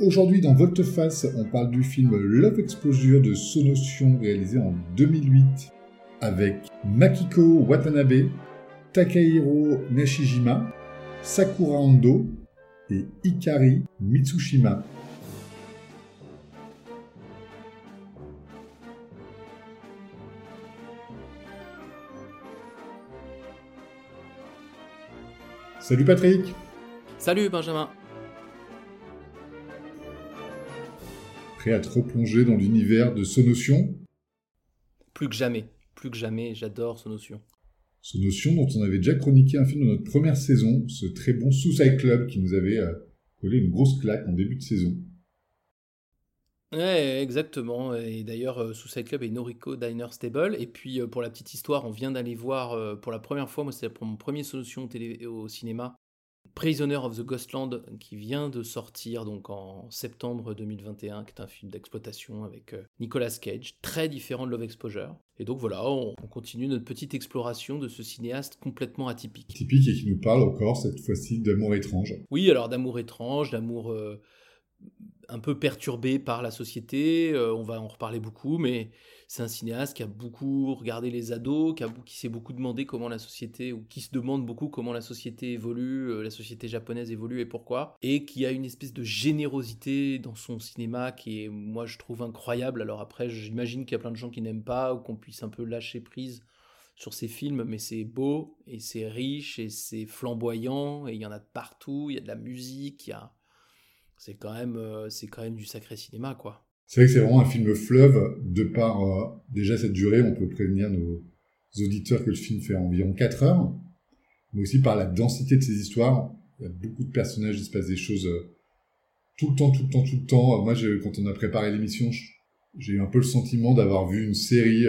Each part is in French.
Aujourd'hui dans Volteface, on parle du film Love Exposure de Sonotion réalisé en 2008 avec Makiko Watanabe, Takahiro Nishijima, Sakura Ando et Ikari Mitsushima. Salut Patrick Salut Benjamin Prêt à te replonger dans l'univers de Sonotion Plus que jamais, plus que jamais, j'adore Sonotion. Sonotion dont on avait déjà chroniqué un film dans notre première saison, ce très bon Suicide Club qui nous avait euh, collé une grosse claque en début de saison. Ouais, exactement. Et d'ailleurs, euh, Suicide Club et Noriko Diner Stable. Et puis, euh, pour la petite histoire, on vient d'aller voir pour la première fois, moi, c'est pour mon premier solution télé au cinéma, Prisoner of the Ghostland, qui vient de sortir donc en septembre 2021, qui est un film d'exploitation avec euh, Nicolas Cage, très différent de Love Exposure. Et donc voilà, on, on continue notre petite exploration de ce cinéaste complètement atypique. Typique et qui nous parle encore cette fois-ci d'amour étrange. Oui, alors d'amour étrange, d'amour euh, un peu perturbé par la société, euh, on va en reparler beaucoup, mais c'est un cinéaste qui a beaucoup regardé les ados, qui, qui s'est beaucoup demandé comment la société, ou qui se demande beaucoup comment la société évolue, euh, la société japonaise évolue et pourquoi, et qui a une espèce de générosité dans son cinéma qui est, moi, je trouve incroyable. Alors après, j'imagine qu'il y a plein de gens qui n'aiment pas, ou qu'on puisse un peu lâcher prise sur ces films, mais c'est beau, et c'est riche, et c'est flamboyant, et il y en a de partout, il y a de la musique, il y a c'est quand même euh, c'est quand même du sacré cinéma quoi. C'est vrai que c'est vraiment un film fleuve de par euh, déjà cette durée, on peut prévenir nos auditeurs que le film fait environ 4 heures, mais aussi par la densité de ses histoires. Il y a beaucoup de personnages, il se passe des choses euh, tout le temps, tout le temps, tout le temps. Moi, quand on a préparé l'émission, j'ai eu un peu le sentiment d'avoir vu une série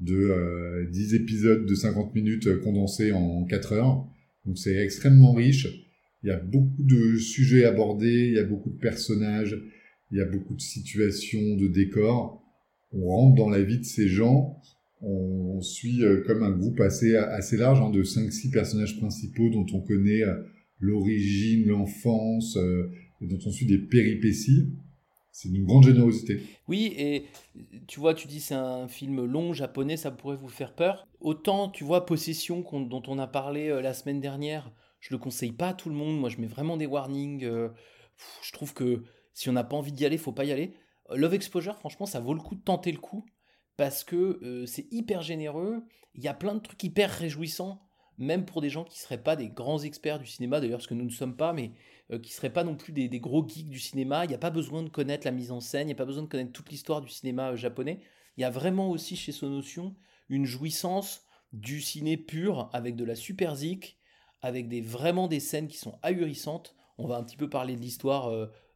de 10 épisodes de 50 minutes condensés en 4 heures. Donc c'est extrêmement riche il y a beaucoup de sujets abordés, il y a beaucoup de personnages, il y a beaucoup de situations, de décors. On rentre dans la vie de ces gens, on, suit euh, comme un groupe assez, assez large hein, de 5-6 personnages principaux dont on connaît euh, l'origine, l'enfance, euh, dont on suit des péripéties. C'est d'une grande générosité. Oui, et tu vois, tu dis c'est un film long japonais, ça pourrait vous faire peur. Autant, tu vois, Possession, dont on a parlé la semaine dernière, je le conseille pas à tout le monde. Moi, je mets vraiment des warnings. Euh, je trouve que si on n'a pas envie d'y aller, faut pas y aller. Euh, Love Exposure, franchement, ça vaut le coup de tenter le coup parce que euh, c'est hyper généreux. Il y a plein de trucs hyper réjouissants, même pour des gens qui seraient pas des grands experts du cinéma, d'ailleurs, ce que nous ne sommes pas, mais qui seraient pas non plus des, des gros geeks du cinéma. Il n'y a pas besoin de connaître la mise en scène, il n'y a pas besoin de connaître toute l'histoire du cinéma japonais. Il y a vraiment aussi chez Sonotion une jouissance du ciné pur avec de la super zik, avec des, vraiment des scènes qui sont ahurissantes. On va un petit peu parler de l'histoire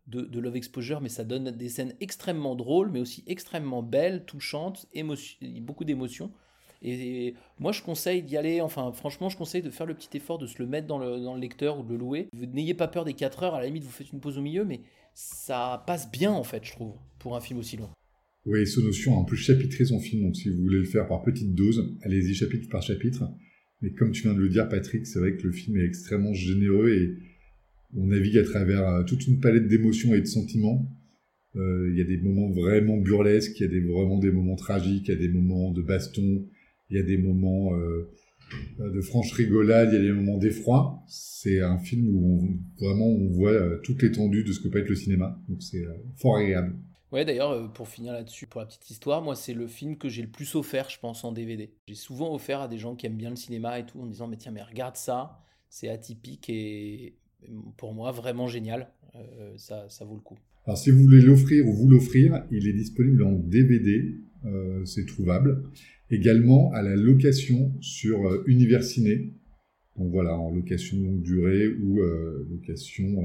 de, Love Exposure, mais ça donne des scènes extrêmement drôles, mais aussi extrêmement belles, touchantes, beaucoup d'émotions. Et, moi, je conseille d'y aller, enfin, franchement, je conseille de faire le petit effort de se le mettre dans le, lecteur ou de le louer. N'ayez pas peur des 4 heures, à la limite, vous faites une pause au milieu, mais ça passe bien, en fait, je trouve, pour un film aussi long. Oui, Sonotion a en plus chapitré son film, donc si vous voulez le faire par petites doses, allez-y chapitre par chapitre. Mais comme tu viens de le dire, Patrick, c'est vrai que le film est extrêmement généreux et on navigue à travers euh, toute une palette d'émotions et de sentiments. Euh, il y a des moments vraiment burlesques, il y a vraiment des moments tragiques, il y a des moments de baston, il y a des moments euh, de franche rigolade, il y a des moments d'effroi. C'est un film où vraiment on voit toute l'étendue de ce que peut être le cinéma. Donc c'est fort agréable. Ouais, d'ailleurs, pour finir là-dessus, pour la petite histoire, moi, c'est le film que j'ai le plus offert, je pense, en DVD. J'ai souvent offert à des gens qui aiment bien le cinéma et tout, en disant, mais tiens, mais regarde ça, c'est atypique et pour moi, vraiment génial. Euh, ça, ça vaut le coup. Alors, si vous voulez l'offrir ou vous l'offrir, il est disponible en DVD, euh, c'est trouvable. également à la location sur euh, Univers Ciné. Donc voilà, en location longue durée ou euh, location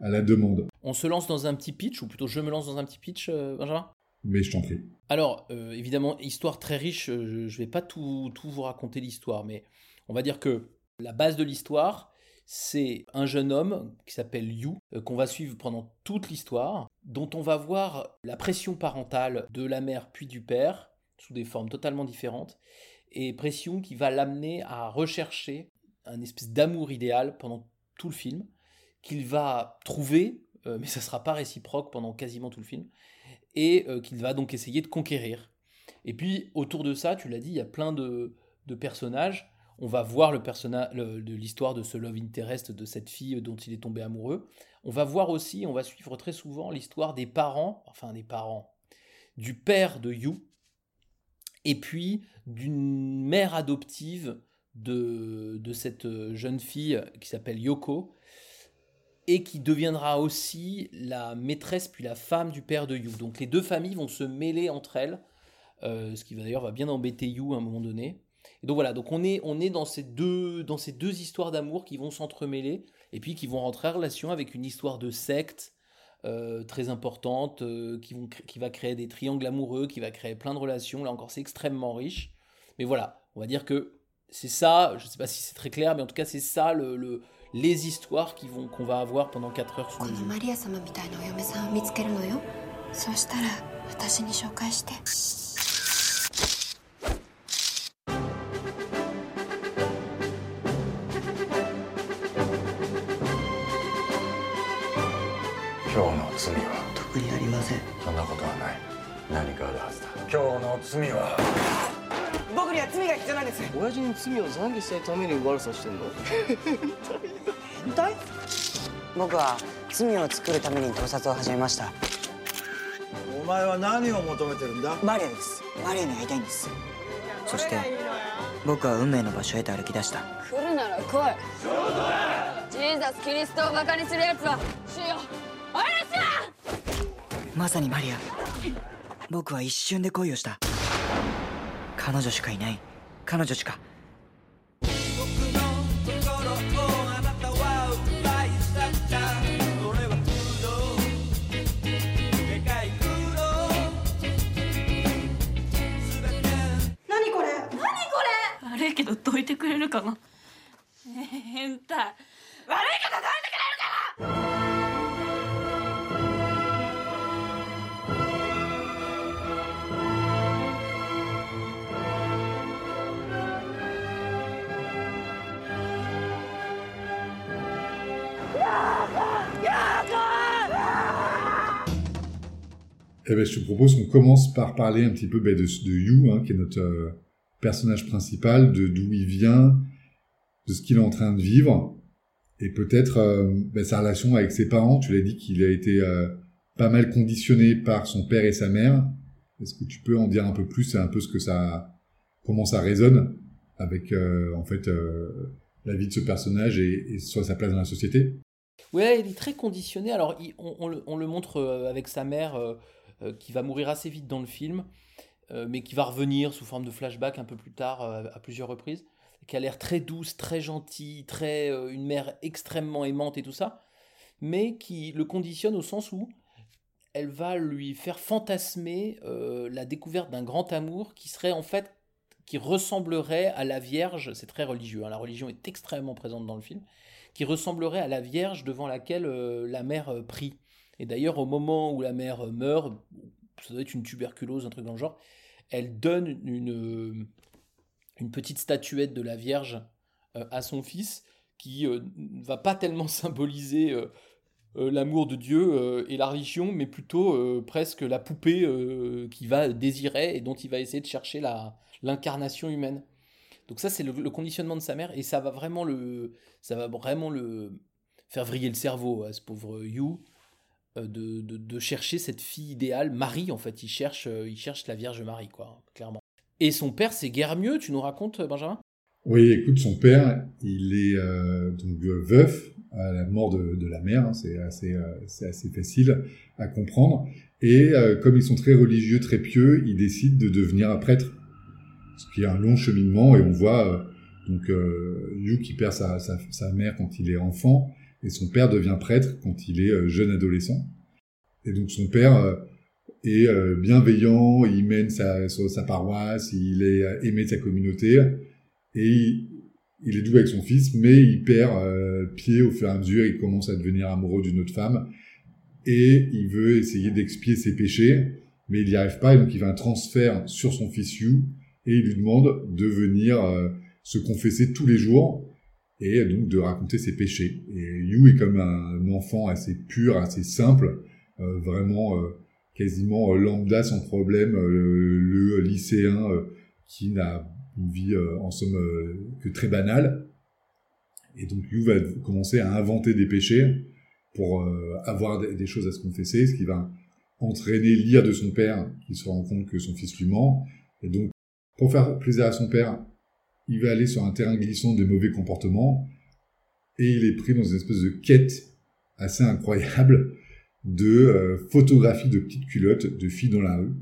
à la demande. On se lance dans un petit pitch, ou plutôt je me lance dans un petit pitch, Benjamin? Mais je t'en prie. Alors, évidemment, histoire très riche, je ne vais pas tout, tout vous raconter l'histoire, mais on va dire que la base de l'histoire, c'est un jeune homme qui s'appelle Yu, euh, qu'on va suivre pendant toute l'histoire, dont on va voir la pression parentale de la mère puis du père, sous des formes totalement différentes, et pression qui va l'amener à rechercher un espèce d'amour idéal pendant tout le film, qu'il va trouver, euh, mais ça ne sera pas réciproque pendant quasiment tout le film, et euh, qu'il va donc essayer de conquérir. Et puis autour de ça, tu l'as dit, il y a plein de, de personnages. On va voir le personnage de l'histoire de ce love interest de cette fille dont il est tombé amoureux. On va voir aussi, on va suivre très souvent l'histoire des parents, enfin des parents, du père de Yu, et puis d'une mère adoptive de, cette jeune fille qui s'appelle Yoko, et qui deviendra aussi la maîtresse puis la femme du père de Yu. Donc les deux familles vont se mêler entre elles, euh, ce qui va d'ailleurs va bien embêter Yu à un moment donné. Et donc voilà, donc on est, on est dans, ces deux, dans ces deux histoires d'amour qui vont s'entremêler et puis qui vont rentrer en relation avec une histoire de secte euh, très importante euh, qui, vont, qui va créer des triangles amoureux, qui va créer plein de relations. Là encore, c'est extrêmement riche. Mais voilà, on va dire que c'est ça, je ne sais pas si c'est très clair, mais en tout cas, c'est ça le, le, les histoires qui vont qu'on va avoir pendant 4 heures sous こ nos の yeux. 罪は。僕には罪が必要なんです。親父に罪を懺悔したいために悪さしてんの？変態僕は罪を作るために盗撮を始めました。お前は何を求めてるんだ？マリアです。マリアに会いたいんです。そして僕は運命の場所へと歩き出した。来るなら来い。ジーザス・キリストをバカにするやつは主よ。お許しまさにマリア。僕は一瞬で恋をした彼女しかいない。彼女しか。悪いけどどいてくれるかな？変態。悪いけどどいてくれるかな？Eh ben, je te propose qu'on commence par parler un petit peu ben, de, de Yu, hein, qui est notre euh, personnage principal, de d'où il vient, de ce qu'il est en train de vivre, et peut-être euh, ben, sa relation avec ses parents. Tu l'as dit qu'il a été euh, pas mal conditionné par son père et sa mère. Est-ce que tu peux en dire un peu plus, et un peu ce que ça, comment ça résonne avec en fait la vie de ce personnage et, et soit sa place dans la société? Ouais, il est très conditionné. Alors, on, le, on le montre avec sa mère qui va mourir assez vite dans le film, euh, mais qui va revenir sous forme de flashback un peu plus tard euh, à plusieurs reprises, qui a l'air très douce, très gentille, très euh, une mère extrêmement aimante et tout ça, mais qui le conditionne au sens où elle va lui faire fantasmer euh, la découverte d'un grand amour qui serait en fait qui ressemblerait à la Vierge, c'est très religieux, hein, la religion est extrêmement présente dans le film, qui ressemblerait à la Vierge devant laquelle euh, la mère euh, prie. Et d'ailleurs, au moment où la mère meurt, ça doit être une tuberculose, un truc dans le genre, elle donne une, euh, une petite statuette de la Vierge euh, à son fils qui euh, ne va pas tellement symboliser l'amour de Dieu et la religion, mais plutôt presque la poupée qu'il va désirer et dont il va essayer de chercher l'incarnation humaine. Donc ça, c'est le, le conditionnement de sa mère, et ça va vraiment le, ça va vraiment le faire vriller le cerveau à ce pauvre You de, de, de chercher cette fille idéale, Marie en fait. Il cherche, euh, il cherche la Vierge Marie, quoi, clairement. Et son père, c'est guère mieux. Tu nous racontes, Benjamin? Oui, écoute, son père, il est euh, donc euh, veuf à la mort de, de la mère, hein, c'est assez, euh, assez facile à comprendre. Et euh, comme ils sont très religieux, très pieux, il décide de devenir un prêtre. ce qui est un long cheminement et on voit euh, donc euh, Yu qui perd sa, sa, mère quand il est enfant et son père devient prêtre quand il est euh, jeune adolescent. Et donc son père euh, est euh, bienveillant, il mène sa, paroisse, il est aimé de sa communauté. Et il, est doux avec son fils, mais il perd pied au fur et à mesure, il commence à devenir amoureux d'une autre femme. Et il veut essayer d'expier ses péchés, mais il n'y arrive pas. Et donc il fait un transfert sur son fils Yu et il lui demande de venir se confesser tous les jours et donc de raconter ses péchés. Et Yu est comme un enfant assez pur, assez simple, euh, vraiment euh, quasiment euh, lambda sans problème, euh, le lycéen euh, qui n'a une vie en somme que très banale. Et donc Yu va commencer à inventer des péchés pour avoir des, choses à se confesser, ce qui va entraîner l'ire de son père, qui se rend compte que son fils lui ment. Et donc, pour faire plaisir à son père, il va aller sur un terrain glissant de mauvais comportements et il est pris dans une espèce de quête assez incroyable de euh, photographie de petites culottes de filles dans la rue.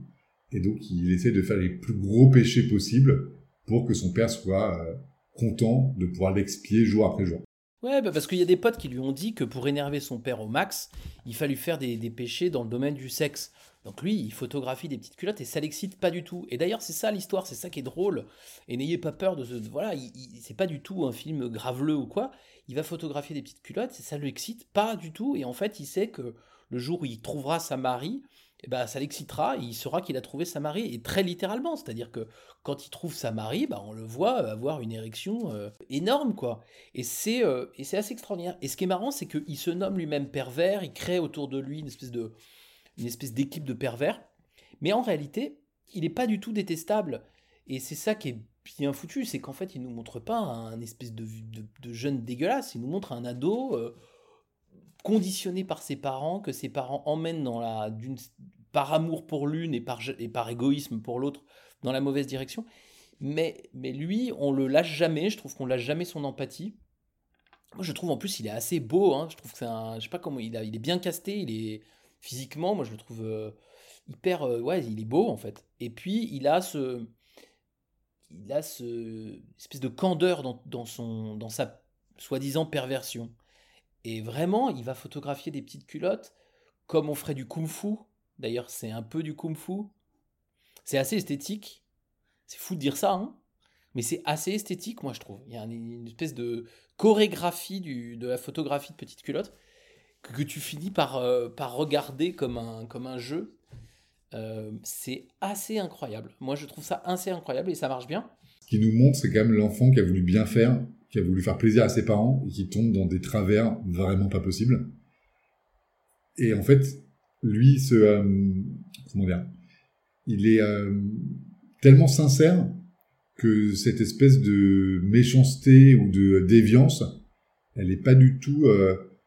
Et donc il essaie de faire les plus gros péchés possibles pour que son père soit euh, content de pouvoir l'expier jour après jour. Ouais, bah parce qu'il y a des potes qui lui ont dit que pour énerver son père au max, il fallait faire des, des péchés dans le domaine du sexe. Donc lui, il photographie des petites culottes et ça l'excite pas du tout. Et d'ailleurs, c'est ça l'histoire, c'est ça qui est drôle. Et n'ayez pas peur de ce. Voilà, c'est pas du tout un film graveleux ou quoi. Il va photographier des petites culottes et ça l'excite pas du tout. Et en fait, il sait que le jour où il trouvera sa Marie, eh ben, ça l'excitera et il saura qu'il a trouvé sa Marie. Et très littéralement, c'est-à-dire que quand il trouve sa Marie, bah, on le voit avoir une érection euh, énorme, quoi. Et c'est euh, et c'est assez extraordinaire. Et ce qui est marrant, c'est qu'il se nomme lui-même pervers, il crée autour de lui une espèce de une espèce d'équipe de pervers. Mais en réalité, il n'est pas du tout détestable. Et c'est ça qui est bien foutu, c'est qu'en fait, il nous montre pas un espèce de, de, jeune dégueulasse, il nous montre un ado euh, conditionné par ses parents, que ses parents emmènent dans la, par amour pour l'une et par, et par égoïsme pour l'autre, dans la mauvaise direction. Mais, mais lui, on le lâche jamais, je trouve qu'on lâche jamais son empathie. Moi, je trouve en plus, il est assez beau, hein. je trouve que c'est un. Je sais pas comment. Il, a, il est bien casté, il est physiquement, moi je le trouve euh, hyper. Euh, ouais, il est beau en fait. Et puis il a ce. Il a ce espèce de candeur dans, dans, son, dans sa soi-disant perversion. Et vraiment, il va photographier des petites culottes comme on ferait du kung-fu. D'ailleurs, c'est un peu du kung-fu. C'est assez esthétique. C'est fou de dire ça, hein mais c'est assez esthétique, moi, je trouve. Il y a une espèce de chorégraphie du, de la photographie de petites culottes que tu finis par, euh, par regarder comme un, comme un jeu. Euh, c'est assez incroyable. Moi, je trouve ça assez incroyable et ça marche bien. Ce qui nous montre, c'est quand même l'enfant qui a voulu bien faire, qui a voulu faire plaisir à ses parents et qui tombe dans des travers vraiment pas possibles. Et en fait, lui, euh, comment dire, il est tellement sincère que cette espèce de méchanceté ou de déviance, elle n'est pas du tout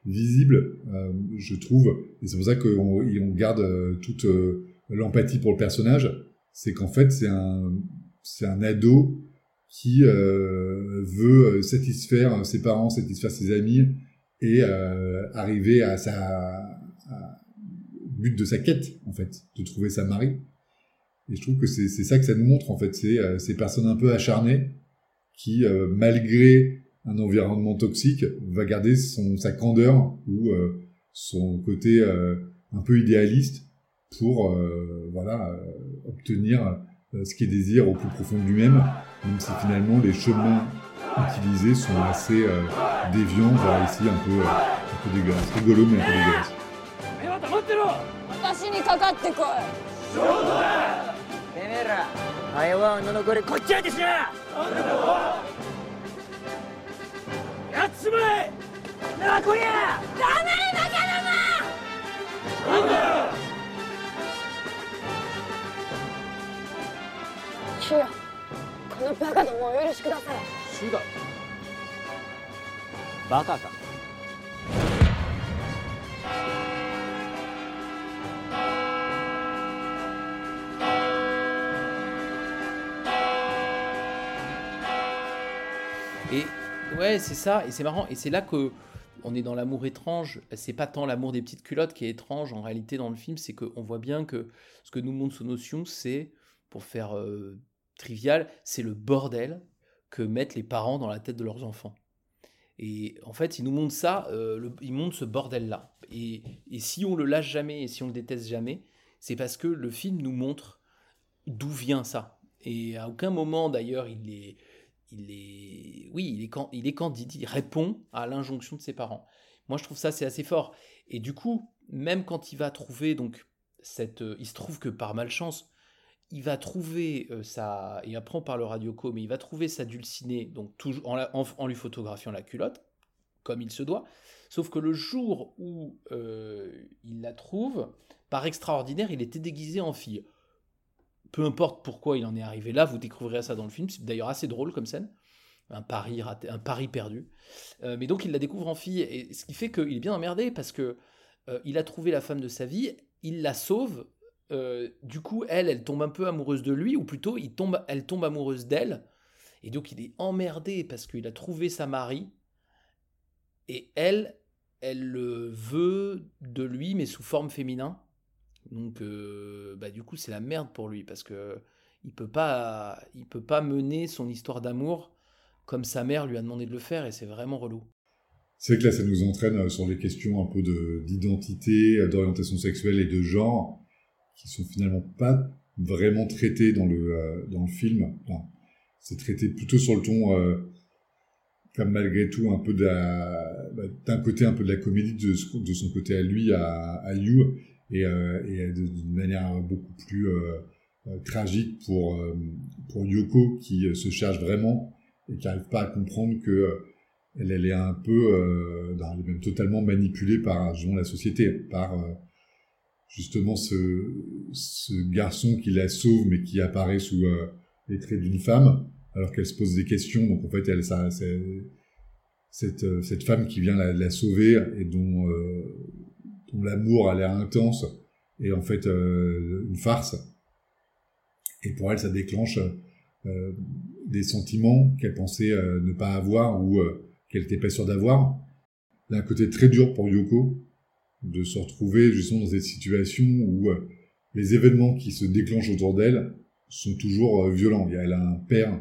visible, euh, je trouve. Et c'est pour ça qu'on on garde euh, toute euh, l'empathie pour le personnage. C'est qu'en fait, c'est un, c'est un ado qui veut satisfaire ses parents, satisfaire ses amis et arriver à sa à but de sa quête, en fait, de trouver sa Marie. Et je trouve que c'est ça que ça nous montre, en fait. C'est ces personnes un peu acharnées qui, malgré un environnement toxique va garder son, sa candeur ou euh, son côté euh, un peu idéaliste pour euh, voilà obtenir ce qu'il désire au plus profond de lui-même, même si finalement les chemins utilisés sont assez déviants, voire ici un peu, un peu dégueulasses, rigolo mais un peu dégueulasse. やっちまえなこりゃ黙れバカどもなんだ主よこのバカどもをお許しください。主がバカか Et Ouais, c'est ça, et c'est marrant, et c'est là que on est dans l'amour étrange. C'est pas tant l'amour des petites culottes qui est étrange en réalité dans le film, c'est qu'on voit bien que ce que nous montre ce notion, c'est pour faire euh, trivial, c'est le bordel que mettent les parents dans la tête de leurs enfants. Et en fait, ils nous montrent ça, euh, le- ils montrent ce bordel-là. Et, et si on le lâche jamais et si on le déteste jamais, c'est parce que le film nous montre d'où vient ça. Et à aucun moment, d'ailleurs, il est, il est, oui, il est, can- il est il répond à l'injonction de ses parents. Moi, je trouve ça c'est assez fort. Et du coup, même quand il va trouver donc cette, euh, il se trouve que par malchance, il va trouver euh, sa, et après on parlera Yoko, mais il va trouver sa dulcinée, donc toujours en lui photographiant la culotte, comme il se doit. Sauf que le jour où euh, il la trouve, par extraordinaire, il était déguisé en fille. Peu importe pourquoi il en est arrivé là, vous découvrirez ça dans le film. C'est d'ailleurs assez drôle comme scène. Un pari un perdu. Euh, mais donc il la découvre en fille, et ce qui fait qu'il est bien emmerdé parce que euh, il a trouvé la femme de sa vie, il la sauve. euh, du coup, elle, elle tombe un peu amoureuse de lui, ou plutôt, il tombe, elle tombe amoureuse d'elle. Et donc, il est emmerdé parce qu'il a trouvé sa mari. Et elle, elle le veut de lui, mais sous forme féminin. Donc, euh, bah, du coup, c'est la merde pour lui parce que il peut pas, il peut pas mener son histoire d'amour comme sa mère lui a demandé de le faire, et c'est vraiment relou. C'est que là, ça nous entraîne euh, sur des questions un peu de- d'identité, euh, d'orientation sexuelle et de genre, qui sont finalement pas vraiment traitées dans le, dans le film. C'est traité plutôt sur le ton, comme malgré tout, un peu bah, d'un côté un peu de la comédie, de, son côté à lui, à You, et, euh, et de- d'une manière beaucoup plus euh, euh, tragique pour, euh, pour Yoko, qui euh, se cherche vraiment et qui n'arrive pas à comprendre que euh, elle, elle est un peu, euh, non, elle est même totalement manipulée par disons, la société, par euh, justement ce, ce garçon qui la sauve mais qui apparaît sous euh, les traits d'une femme, alors qu'elle se pose des questions. Donc en fait, elle, ça, cette, euh, cette femme qui vient la, la sauver et dont, euh, dont l'amour a l'air intense est en fait euh, une farce. Et pour elle, ça déclenche euh, des sentiments qu'elle pensait euh, ne pas avoir ou qu'elle n'était pas sûre d'avoir. Il y a un côté très dur pour Yoko de se retrouver justement dans cette situation où les événements qui se déclenchent autour d'elle sont toujours violents. Elle a un père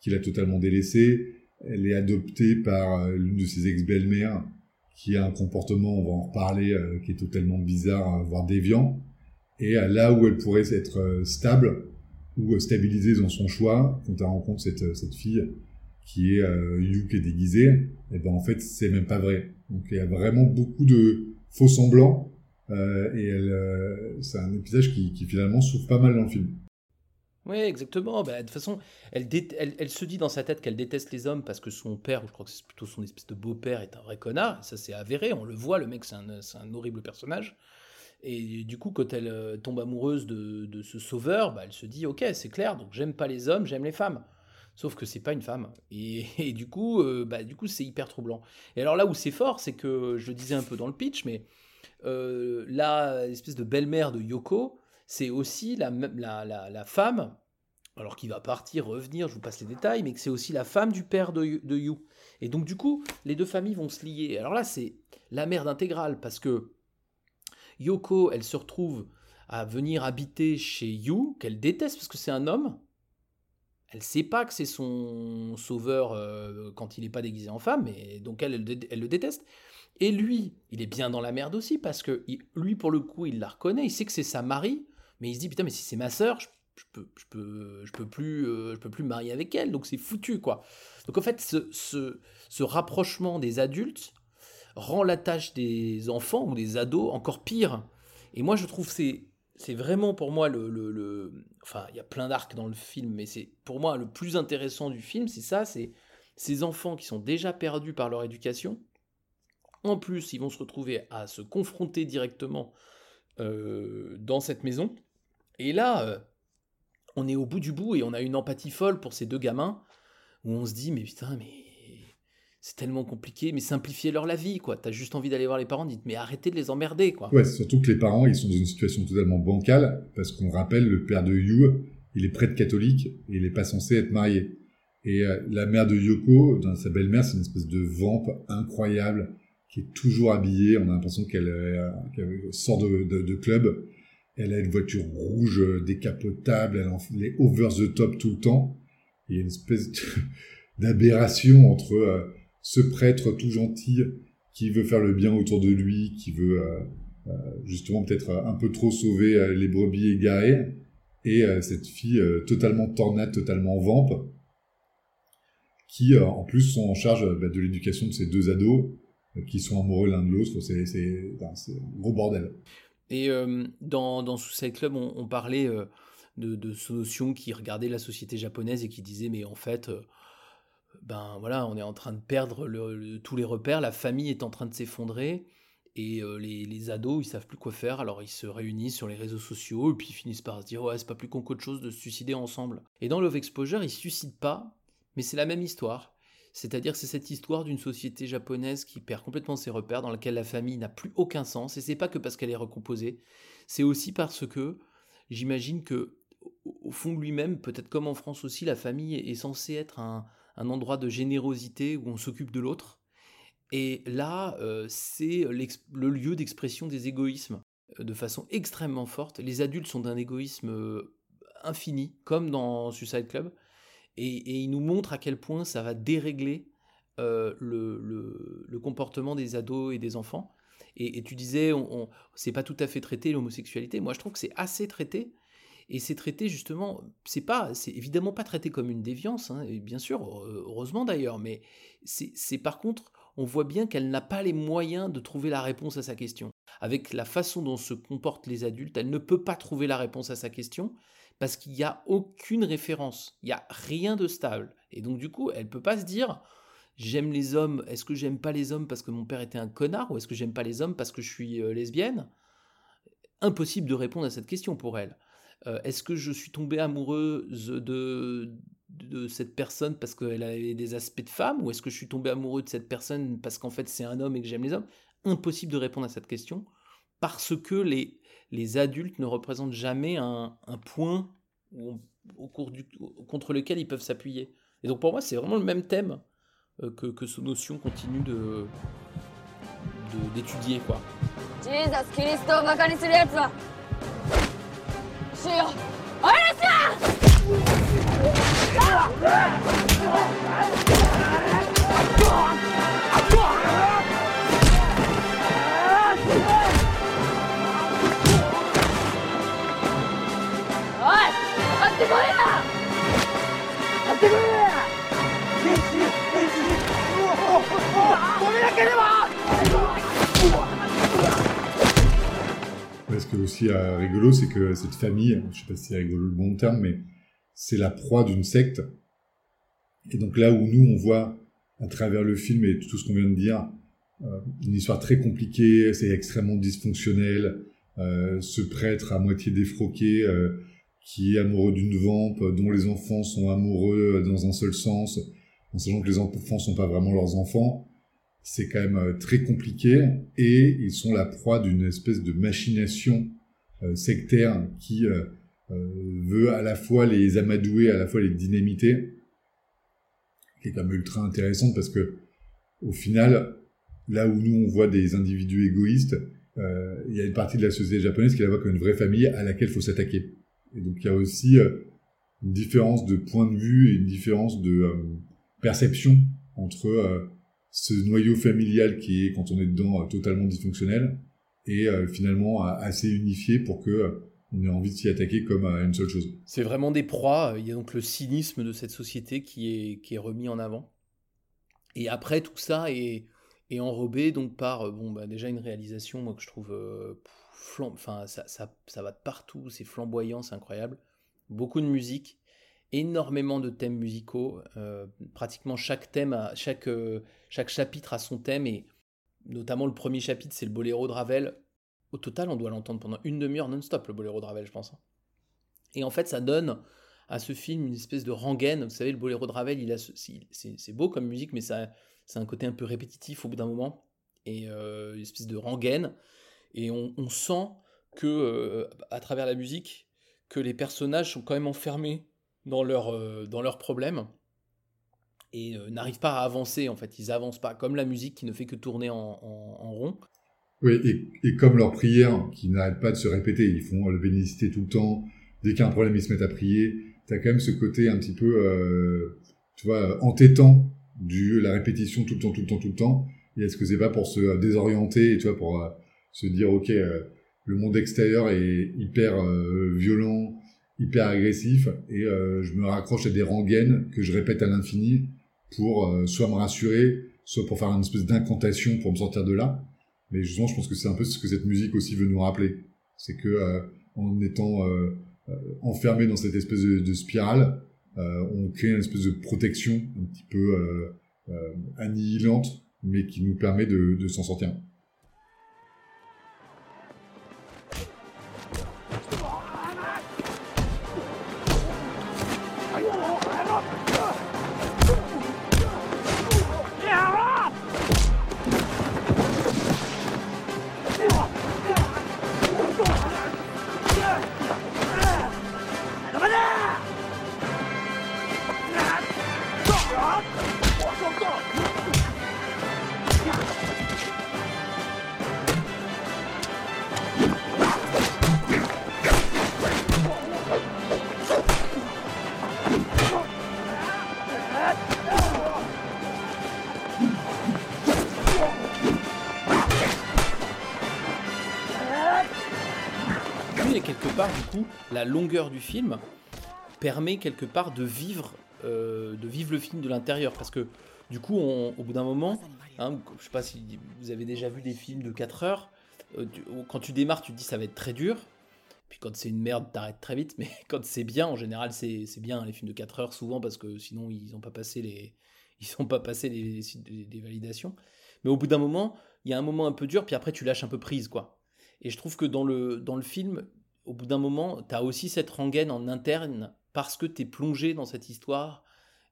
qui l'a totalement délaissée. Elle est adoptée par l'une de ses ex-belles-mères qui a un comportement, on va en reparler, euh, qui est totalement bizarre, euh, voire déviant. Et euh, là où elle pourrait être stable ou stabilisée dans son choix, quand elle rencontre cette, cette fille qui est euh, qui est déguisée, et ben en fait c'est même pas vrai. Donc il y a vraiment beaucoup de faux semblants euh, et euh, c'est un épisode qui, qui finalement souffre pas mal dans le film. Oui, exactement. Bah, de toute façon, elle, se dit dans sa tête qu'elle déteste les hommes parce que son père, ou je crois que c'est plutôt son espèce de beau-père, est un vrai connard. Ça, c'est avéré. On le voit, le mec, c'est un, horrible personnage. Et du coup, quand elle euh, tombe amoureuse de, ce sauveur, bah, elle se dit Ok, c'est clair, donc j'aime pas les hommes, j'aime les femmes. Sauf que c'est pas une femme. Et, et du coup, euh, bah, du coup, c'est hyper troublant. Et alors là où c'est fort, c'est que je le disais un peu dans le pitch, mais euh, la espèce de belle-mère de Yoko, c'est aussi la, la, la, femme, alors qui va partir, revenir, je vous passe les détails, mais que c'est aussi la femme du père de, de Yu. Et donc du coup, les deux familles vont se lier. Alors là, c'est la merde intégrale, parce que Yoko, elle se retrouve à venir habiter chez Yu, qu'elle déteste parce que c'est un homme. Elle sait pas que c'est son sauveur euh, quand il n'est pas déguisé en femme, et donc elle, elle, le déteste. Et lui, il est bien dans la merde aussi, parce que lui, pour le coup, il la reconnaît, il sait que c'est sa mari, mais il se dit, putain, mais si c'est ma sœur, je, je peux, je, peux, je, peux plus, euh, je peux plus me marier avec elle, donc c'est foutu, quoi. Donc en fait, ce, ce, ce rapprochement des adultes rend la tâche des enfants ou des ados encore pire. Et moi, je trouve c'est c'est vraiment pour moi le, le, le- enfin il y a plein d'arcs dans le film mais c'est pour moi le plus intéressant du film c'est ça c'est ces enfants qui sont déjà perdus par leur éducation en plus ils vont se retrouver à se confronter directement euh, dans cette maison et là euh, on est au bout du bout et on a une empathie folle pour ces deux gamins où on se dit mais putain mais c'est tellement compliqué mais simplifiez leur la vie quoi. T'as juste envie d'aller voir les parents dites mais arrêtez de les emmerder quoi. Ouais, surtout que les parents, ils sont dans une situation totalement bancale, parce qu'on rappelle, le père de Yu, il est prêtre catholique, et il n'est pas censé être marié. Et euh, la mère de Yoko, dans sa belle-mère, c'est une espèce de vampe incroyable, qui est toujours habillée, on a l'impression qu'elle euh, sort de club, Elle a une voiture rouge euh, décapotable, elle en est over the top tout le temps. Il y a une espèce d'aberration entre euh, ce prêtre tout gentil qui veut faire le bien autour de lui, qui veut euh, justement peut-être un peu trop sauver les brebis égarées, et cette fille totalement tornade, totalement vampe, qui en plus sont en charge bah, de l'éducation de ces deux ados, qui sont amoureux l'un de l'autre. C'est un gros bordel. Et euh, dans, dans Suicide Club, on, parlait de, de ce notion qui regardait la société japonaise et qui disait mais en fait, ben voilà, on est en train de perdre tous les repères, la famille est en train de s'effondrer et les, les, ados ils savent plus quoi faire, alors ils se réunissent sur les réseaux sociaux et puis ils finissent par se dire ouais c'est pas plus con qu'autre chose de se suicider ensemble. Et dans Love Exposure ils se suicident pas, mais c'est la même histoire. C'est-à-dire c'est cette histoire d'une société japonaise qui perd complètement ses repères, dans laquelle la famille n'a plus aucun sens. Et c'est pas que parce qu'elle est recomposée, c'est aussi parce que j'imagine que au fond lui-même, peut-être comme en France aussi, la famille est censée être un, endroit de générosité où on s'occupe de l'autre. Et là, euh, c'est le lieu d'expression des égoïsmes euh, de façon extrêmement forte. Les adultes sont d'un égoïsme euh, infini, comme dans Suicide Club. Et, il nous montre à quel point ça va dérégler euh, le, comportement des ados et des enfants. Et, tu disais, on, c'est pas tout à fait traité l'homosexualité. Moi, je trouve que c'est assez traité. Et c'est traité justement, c'est pas, c'est évidemment pas traité comme une déviance, hein, et bien sûr, heureusement d'ailleurs, mais c'est par contre, on voit bien qu'elle n'a pas les moyens de trouver la réponse à sa question. Avec la façon dont se comportent les adultes, elle ne peut pas trouver la réponse à sa question, parce qu'il n'y a aucune référence, il n'y a rien de stable. Et donc du coup, elle peut pas se dire j'aime les hommes, est-ce que j'aime pas les hommes parce que mon père était un connard ou est-ce que j'aime pas les hommes parce que je suis euh, lesbienne? Impossible de répondre à cette question pour elle. Euh, est-ce que je suis tombée amoureuse de, de cette personne parce qu'elle avait des aspects de femme ou est-ce que je suis tombé amoureux de cette personne parce qu'en fait c'est un homme et que j'aime les hommes? Impossible de répondre à cette question parce que les, les adultes ne représentent jamais un, point au cours du, contre lequel ils peuvent s'appuyer. Et donc pour moi, c'est vraiment le même thème euh, que, que ce notion continue de d'étudier quoi. Aussi euh, rigolo, c'est que cette famille, je sais pas si c'est rigolo le bon terme, mais c'est la proie d'une secte. Et donc là où nous, on voit à travers le film et tout ce qu'on vient de dire, euh, une histoire très compliquée, c'est extrêmement dysfonctionnel, euh, ce prêtre à moitié défroqué, qui est amoureux d'une vampe, dont les enfants sont amoureux dans un seul sens, en sachant que les enfants sont pas vraiment leurs enfants, c'est quand même euh, très compliqué et ils sont la proie d'une espèce de machination euh, sectaire qui euh, veut à la fois les amadouer, à la fois les dynamiter, qui est même ultra intéressante parce que au final, là où nous on voit des individus égoïstes, il y a une partie de la société japonaise qui la voit comme une vraie famille à laquelle il faut s'attaquer. Et donc il y a aussi une différence de point de vue et une différence de perception entre ce noyau familial qui est, quand on est dedans, euh, totalement dysfonctionnel, et euh, finalement assez unifié pour que euh, on ait envie de s'y attaquer comme à une seule chose. C'est vraiment des proies. Il y a donc le cynisme de cette société qui est, qui est remis en avant. Et après, tout ça est, est enrobé donc par bon, bah, déjà une réalisation moi, que je trouve enfin, ça, ça, ça, va de partout, c'est flamboyant, c'est incroyable. Beaucoup de musique, énormément de thèmes musicaux. Euh, pratiquement chaque thème, a, chaque, euh, chaque chapitre a son thème et notamment le premier chapitre, c'est le boléro de Ravel. Au total, on doit l'entendre pendant une demi-heure non-stop, le boléro de Ravel, je pense. Hein. Et en fait, ça donne à ce film une espèce de rengaine. Vous savez, le boléro de Ravel, il a c'est beau comme musique, mais ça, c'est un côté un peu répétitif au bout d'un moment. Et euh, une espèce de rengaine. Et on, sent que, à travers la musique, que les personnages sont quand même enfermés dans leurs euh, dans leurs problèmes et euh, n'arrivent pas à avancer en fait. Ils avancent pas, comme la musique qui ne fait que tourner en, rond. Oui, et, comme leurs prières qui n'arrêtent pas de se répéter, ils font le bénédicité tout le temps. Dès qu'il y a un problème, ils se mettent à prier. T'as quand même ce côté un petit peu, euh, tu vois, entêtant du la répétition tout le temps, tout le temps, tout le temps. Et est-ce que c'est pas pour se désorienter, tu vois, pour euh, se dire, ok, le monde extérieur est hyper violent, hyper agressif, et je me raccroche à des rengaines que je répète à l'infini pour soit me rassurer, soit pour faire une espèce d'incantation pour me sortir de là. Mais justement, je pense que c'est un peu ce que cette musique aussi veut nous rappeler. C'est que en étant enfermé dans cette espèce de, de spirale, on crée une espèce de protection un petit peu annihilante mais qui nous permet de, de s'en sortir. La longueur du film permet quelque part de vivre, euh, de vivre le film de l'intérieur. Parce que du coup, au bout d'un moment, hein, je sais pas si vous avez déjà vu des films de 4 heures, euh, quand tu démarres, tu te dis ça va être très dur. Puis quand c'est une merde, t'arrêtes très vite. Mais quand c'est bien, en général, c'est bien les films de 4 heures, souvent parce que sinon ils n'ont pas passé les, ils sont pas passés les, les, validations. Mais au bout d'un moment, il y a un moment un peu dur, puis après tu lâches un peu prise, quoi. Et je trouve que dans le, dans le film, au bout d'un moment, tu as aussi cette rengaine en interne parce que tu es plongé dans cette histoire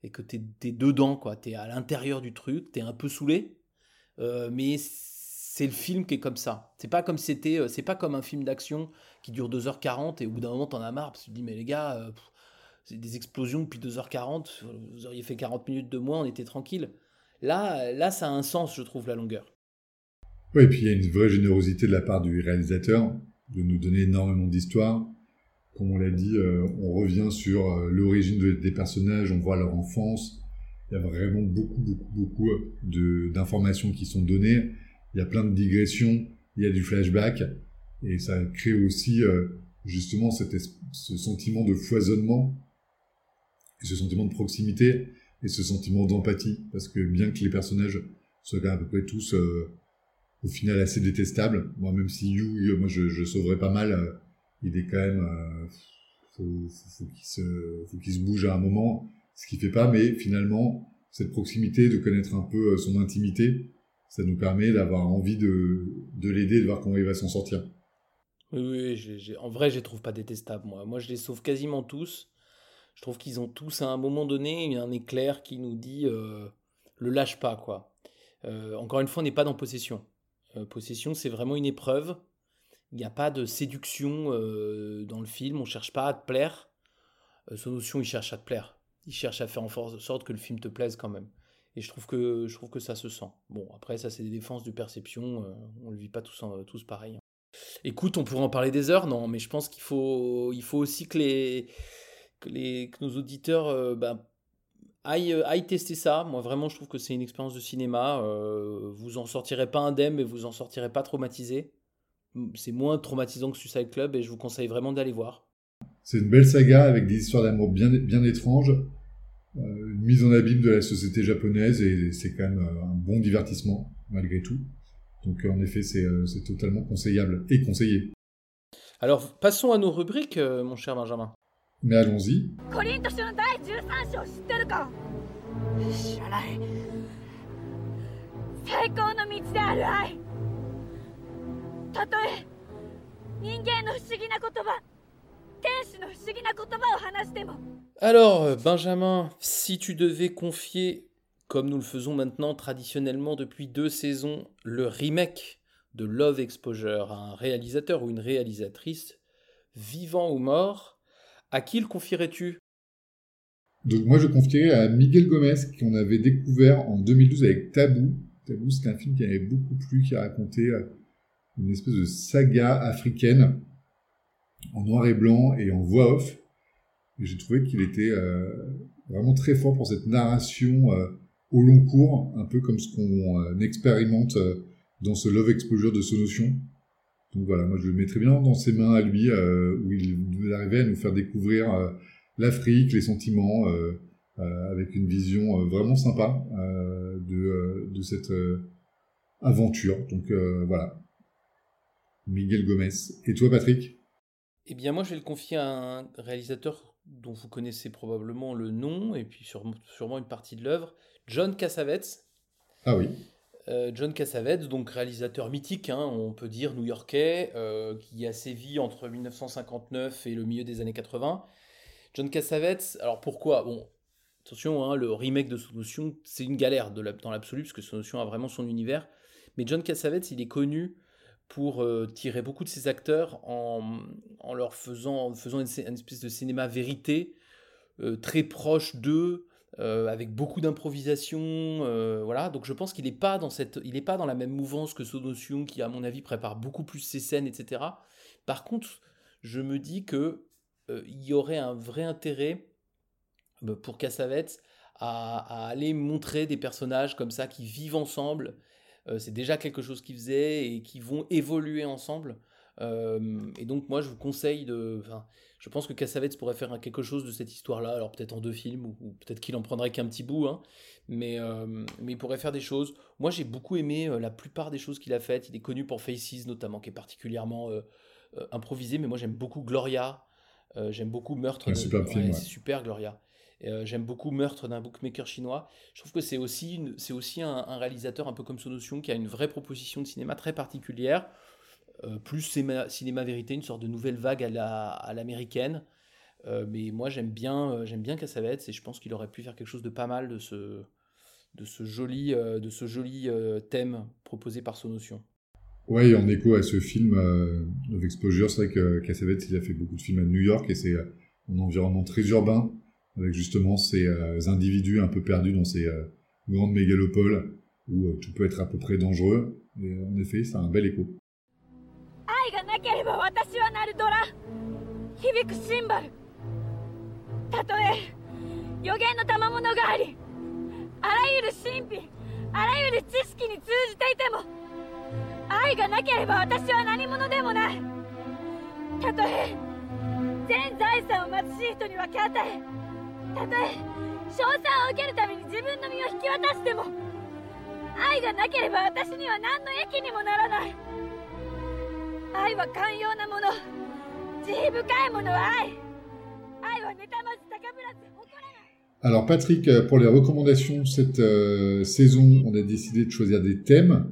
et que tu es, dedans. Tu es à l'intérieur du truc, tu es un peu saoulé, euh, mais c'est le film qui est comme ça. C'est pas comme c'était, euh, c'est pas comme un film d'action qui dure 2h40 et au bout d'un moment t'en as marre parce que tu te dis mais les gars, euh, c'est des explosions depuis 2h40, vous auriez fait 40 minutes de moins, on était tranquille. Là, là ça a un sens, je trouve, la longueur. Oui, et puis il y a une vraie générosité de la part du réalisateur de nous donner énormément d'histoires. Comme on l'a dit, euh, on revient sur euh, l'origine des personnages, on voit leur enfance. Il y a vraiment beaucoup, beaucoup, beaucoup d'informations qui sont données. Il y a plein de digressions, il y a du flashback. Et ça crée aussi euh, justement ce sentiment de foisonnement, et ce sentiment de proximité, et ce sentiment d'empathie. Parce que bien que les personnages soient à peu près tous au final assez détestable. Moi, même si Yu, moi, je, je sauverais pas mal, euh, il est quand même, euh, faut, faut, qu'il se, faut qu'il se bouge à un moment, ce qu'il fait pas, mais finalement, cette proximité, de connaître un peu euh, son intimité, ça nous permet d'avoir envie de, de l'aider, de voir comment il va s'en sortir. Oui, oui en vrai, je les trouve pas détestables, moi. Moi, je les sauve quasiment tous. Je trouve qu'ils ont tous, à un moment donné, un éclair qui nous dit euh, le lâche pas, quoi. Encore une fois, on n'est pas dans possession. Euh, possession, c'est vraiment une épreuve. Il n'y a pas de séduction euh, dans le film, on ne cherche pas à te plaire. Euh, notion, il cherche à te plaire. Il cherche à faire en sorte que le film te plaise quand même. Et je trouve que, je trouve que ça se sent. Bon, après, ça, c'est des défenses de perception. on ne le vit pas tous, tous pareil. Hein. Écoute, on pourrait en parler des heures, non, mais je pense qu'il faut, il faut aussi que, les, que, les, que nos auditeurs bah, euh, aille, tester ça. Moi, vraiment, je trouve que c'est une expérience de cinéma. Euh, vous en sortirez pas indemne, mais vous en sortirez pas traumatisé. C'est moins traumatisant que Suicide Club et je vous conseille vraiment d'aller voir. C'est une belle saga avec des histoires d'amour bien, bien étranges, euh, une mise en abîme de la société japonaise et c'est quand même un bon divertissement malgré tout. Donc en effet, c'est totalement conseillable et conseillé. Alors passons à nos rubriques, mon cher Benjamin. Mais allons-y. Alors, Benjamin, si tu devais confier, comme nous le faisons maintenant traditionnellement depuis deux saisons, le remake de Love Exposure à un réalisateur ou une réalisatrice, vivant ou mort, à qui le confierais-tu? Donc moi je confierais à Miguel Gomez qu'on avait découvert en 2012 avec Tabou. Tabou c'est un film qui avait beaucoup plu, qui a raconté euh, une espèce de saga africaine en noir et blanc et en voix off. Et j'ai trouvé qu'il était euh, vraiment très fort pour cette narration euh, au long cours, un peu comme ce qu'on expérimente dans ce Love Exposure de Sonotion. Donc voilà, moi je le mettrais bien dans ses mains à lui, euh, où il arrivait à nous faire découvrir euh, l'Afrique, les sentiments, euh, avec une vision vraiment sympa de, de cette aventure. Donc voilà, Miguel Gomez. Et toi Patrick? Eh bien, moi, je vais le confier à un réalisateur dont vous connaissez probablement le nom et puis sûrement, sûrement une partie de l'œuvre, John Cassavetes. Ah oui. Euh, John Cassavetes, donc réalisateur mythique, hein, on peut dire new-yorkais, euh, qui a sévi entre 1959 et le milieu des années 80. John Cassavetes, alors pourquoi? Bon, attention, hein, le remake de Sonotion, c'est une galère dans l'absolu, parce que Sonotion a vraiment son univers. Mais John Cassavetes, il est connu pour euh, tirer beaucoup de ses acteurs en, leur faisant, faisant une, espèce de cinéma vérité, très proche d'eux, euh, avec beaucoup d'improvisation, euh, voilà. Donc je pense qu'il n'est pas dans cette, il est pas dans la même mouvance que Sonotion, qui à mon avis prépare beaucoup plus ses scènes, etc. Par contre, je me dis que euh, y aurait un vrai intérêt pour Cassavetes à, aller montrer des personnages comme ça qui vivent ensemble. C'est déjà quelque chose qu'ils faisaient et qui vont évoluer ensemble. Et donc moi je vous conseille de... je pense que Cassavetes pourrait faire quelque chose de cette histoire-là, alors peut-être en deux films, ou, ou peut-être qu'il en prendrait qu'un petit bout, hein, mais, euh, mais il pourrait faire des choses. Moi j'ai beaucoup aimé euh, la plupart des choses qu'il a faites. Il est connu pour Faces notamment, qui est particulièrement euh, improvisé, mais moi j'aime beaucoup Gloria, j'aime beaucoup Meurtre Un de- superbe film, ouais. c'est super Gloria. J'aime beaucoup Meurtre d'un bookmaker chinois. Je trouve que c'est aussi, une- c'est aussi un, un réalisateur un peu comme Sonotion qui a une vraie proposition de cinéma très particulière, plus cinéma, vérité, une sorte de nouvelle vague à la- à l'américaine. Euh, mais moi j'aime bien, euh, j'aime bien Cassavetes et je pense qu'il aurait pu faire quelque chose de pas mal de ce, joli, euh, euh, thème proposé par Sonotion. Et en écho à ce film euh, Love Exposure, c'est vrai que Cassavetes, il a fait beaucoup de films à New York et c'est euh, un environnement très urbain, avec justement ces euh, individus un peu perdus dans ces euh, grandes mégalopoles où euh, tout peut être à peu près dangereux. Et euh, en effet, c'est un bel écho. ければ私は鳴るドラ。響くシンバル。たとえ予言の賜物があり。あらゆる神秘。あらゆる知識に通じていても。愛がなければ私は何者でもない。たとえ全財産を貧しい人に分け与え。たとえ賞賛を受けるために自分の身を引き渡しても。愛がなければ私には何の益にもならない。愛は寛容なもの慈悲深いものは愛愛は妬まず高ぶらず誇らない Alors Patrick, euh, pour les recommandations de cette euh, saison, on a décidé de choisir des thèmes.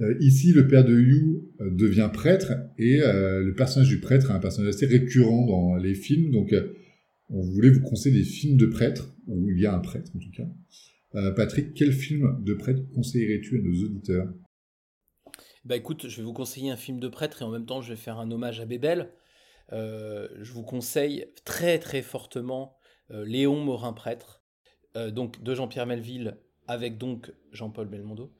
Euh, ici, le père de Yu euh, devient prêtre et euh, le personnage du prêtre est un personnage assez récurrent dans les films. Donc, euh, on voulait vous conseiller des films de prêtres, où il y a un prêtre en tout cas. Euh, Patrick, quel film de prêtre conseillerais-tu à nos auditeurs Bah écoute, je vais vous conseiller un film de prêtre et en même temps je vais faire un hommage à Bébel. Euh, je vous conseille très très fortement euh, Léon Morin prêtre, euh, donc de Jean-Pierre Melville avec donc Jean-Paul Belmondo.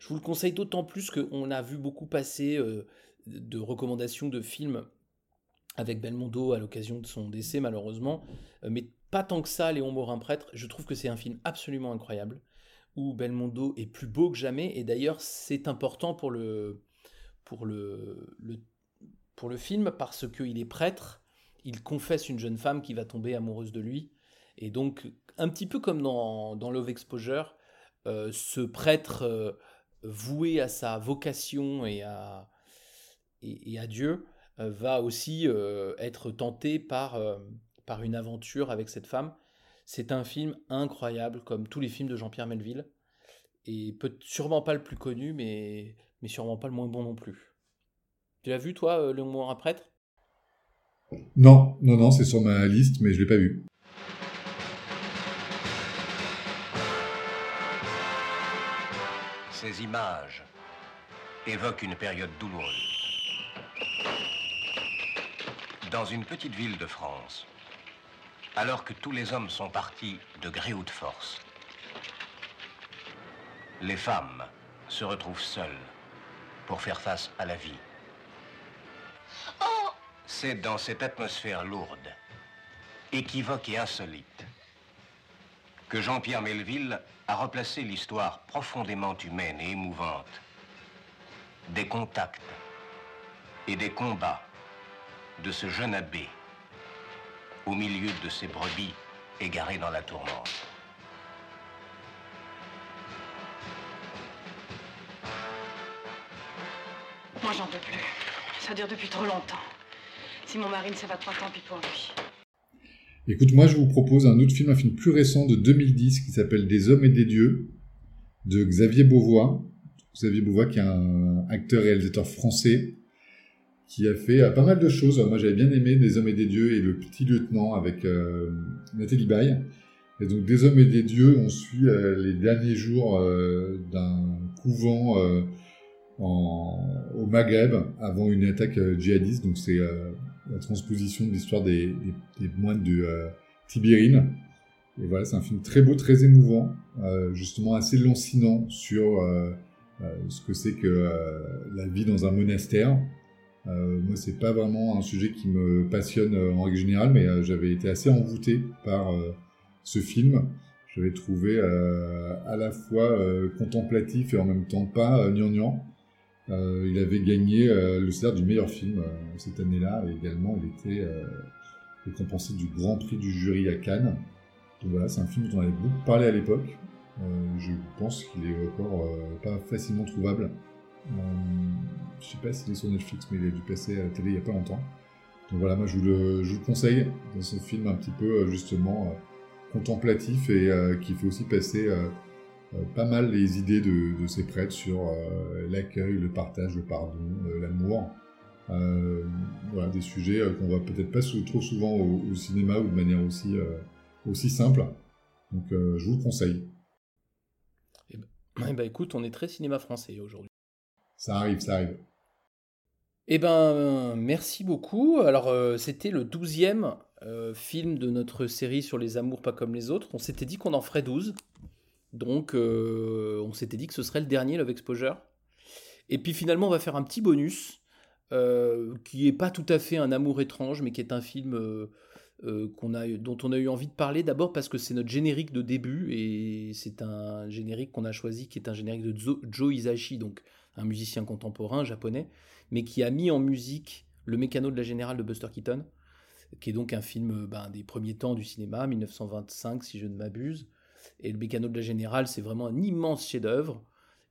Je vous le conseille d'autant plus qu'on a vu beaucoup passer de recommandations de films avec Belmondo à l'occasion de son décès malheureusement, mais pas tant que ça Léon Morin prêtre. Je trouve que c'est un film absolument incroyable où Belmondo est plus beau que jamais. Et d'ailleurs c'est important pour le pour le, pour le film parce qu'il est prêtre, il confesse une jeune femme qui va tomber amoureuse de lui. Et donc un petit peu comme dans, Love Exposure, euh, ce prêtre euh, voué à sa vocation et à et, à Dieu euh, va aussi être tenté par par une aventure avec cette femme. C'est un film incroyable, comme tous les films de Jean-Pierre Melville et peut sûrement pas le plus connu, mais, mais sûrement pas le moins bon non plus. Tu l'as vu, toi, euh, Le Morin Prêtre? Non, non, non, c'est sur ma liste, mais je l'ai pas vu. Ces images évoquent une période douloureuse. Dans une petite ville de France, alors que tous les hommes sont partis de gré ou de force, les femmes se retrouvent seules pour faire face à la vie. C'est dans cette atmosphère lourde, équivoque et insolite, que Jean-Pierre Melville a replacé l'histoire profondément humaine et émouvante des contacts et des combats de ce jeune abbé au milieu de ses brebis égarées dans la tourmente. Moi, j'en peux plus. Ça dure depuis trop longtemps. Si mon mari ne ça va pas, tant pis pour lui. Écoute, moi je vous propose un autre film, un film plus récent de 2010 qui s'appelle Des hommes et des dieux de Xavier Beauvois. Xavier Beauvois qui est un acteur réalisateur français qui a fait euh, pas mal de choses. Moi j'avais bien aimé Des hommes et des dieux et Le petit lieutenant avec euh, Nathalie Baye. Et donc Des hommes et des dieux, on suit euh, les derniers jours euh, d'un couvent en, au Maghreb avant une attaque djihadiste. Donc c'est la transposition de l'histoire des, moines de Tibérine. Et voilà, c'est un film très beau, très émouvant, justement assez lancinant sur ce que c'est que la vie dans un monastère. Euh, moi, c'est pas vraiment un sujet qui me passionne euh, en règle générale, mais euh, j'avais été assez envoûté par ce film. J'avais trouvé à la fois contemplatif et en même temps pas gnangnan. Il avait gagné le César du meilleur film cette année-là et également il était récompensé du Grand Prix du jury à Cannes. Donc voilà, c'est un film dont on avait beaucoup parlé à l'époque. Je pense qu'il est encore pas facilement trouvable. Je sais pas s'il est sur Netflix, mais il a dû passer à la télé il y a pas longtemps. Donc voilà, moi je vous le, je vous le conseille dans ce film un petit peu euh, justement euh, contemplatif et euh, qui fait aussi passer pas mal les idées de, de ses prêtres sur l'accueil, le partage, le pardon, l'amour. Voilà, des sujets euh, qu'on voit peut-être pas trop souvent au, cinéma ou de manière aussi, aussi simple. Donc je vous le conseille. Eh ben écoute, on est très cinéma français aujourd'hui. Ça arrive, ça arrive. Eh ben, merci beaucoup. Alors, euh, c'était le douzième euh, film de notre série sur les amours pas comme les autres. On s'était dit qu'on en ferait 12. Donc, euh, on s'était dit que ce serait le dernier Love Exposure. Et puis finalement, on va faire un petit bonus qui est pas tout à fait un amour étrange, mais qui est un film dont on a eu envie de parler d'abord parce que c'est notre générique de début et c'est un générique qu'on a choisi qui est un générique de Joe Hisaishi, donc un musicien contemporain japonais, mais qui a mis en musique le mécano de la générale de Buster Keaton, qui est donc un film euh, ben, des premiers temps du cinéma, 1925 si je ne m'abuse. Et le mécano de la générale, c'est vraiment un immense chef-d'œuvre.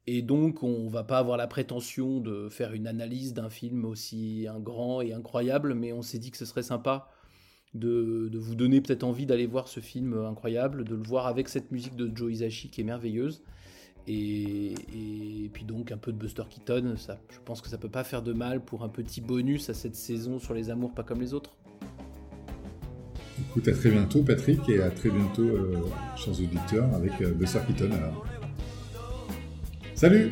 Et donc, on va pas avoir la prétention de faire une analyse d'un film aussi un grand et incroyable, mais on s'est dit que ce serait sympa de, de vous donner peut-être envie d'aller voir ce film incroyable, de le voir avec cette musique de Joe Hisaishi qui est merveilleuse. Et, puis donc un peu de Buster Keaton, ça, je pense que ça peut pas faire de mal pour un petit bonus à cette saison sur les amours pas comme les autres. Écoute, à très bientôt Patrick et à très bientôt euh, chers auditeurs avec euh, Buster Keaton alors. Salut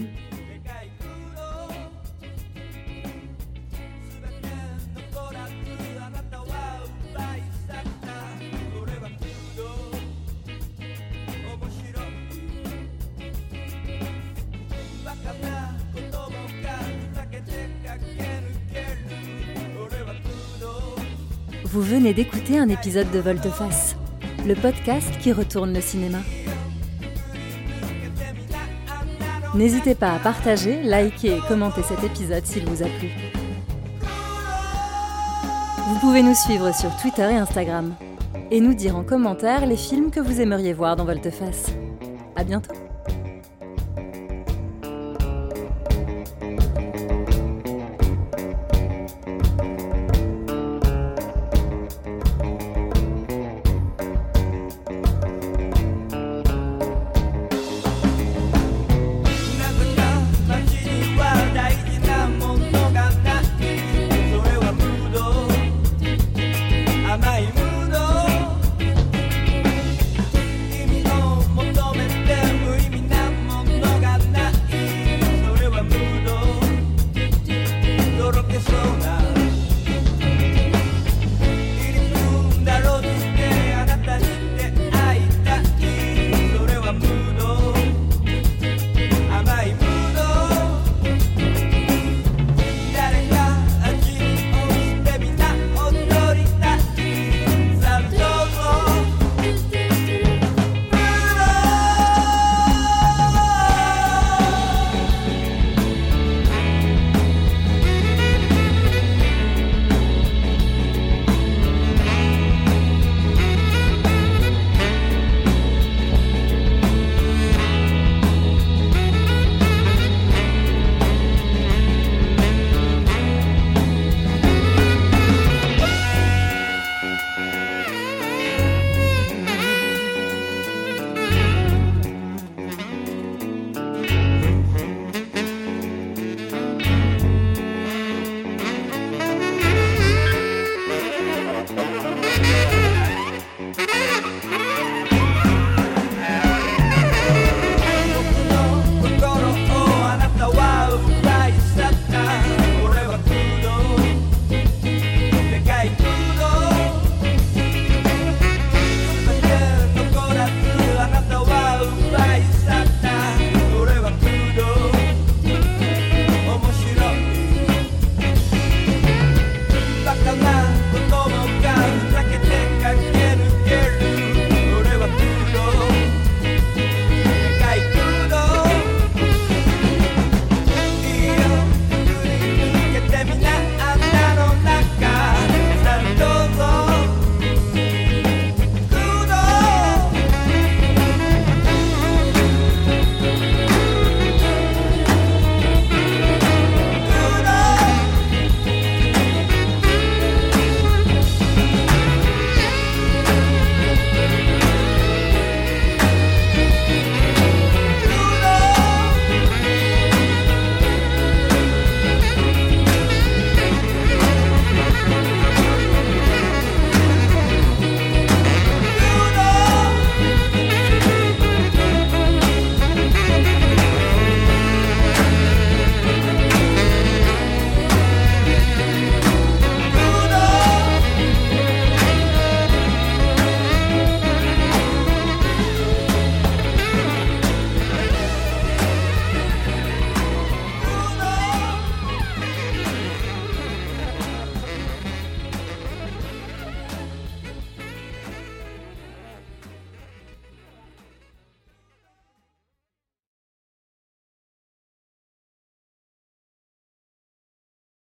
Vous venez d'écouter un épisode de Volteface, le podcast qui retourne le cinéma. N'hésitez pas à partager, liker et commenter cet épisode s'il vous a plu. Vous pouvez nous suivre sur Twitter et Instagram et nous dire en commentaire les films que vous aimeriez voir dans Volteface. À bientôt.「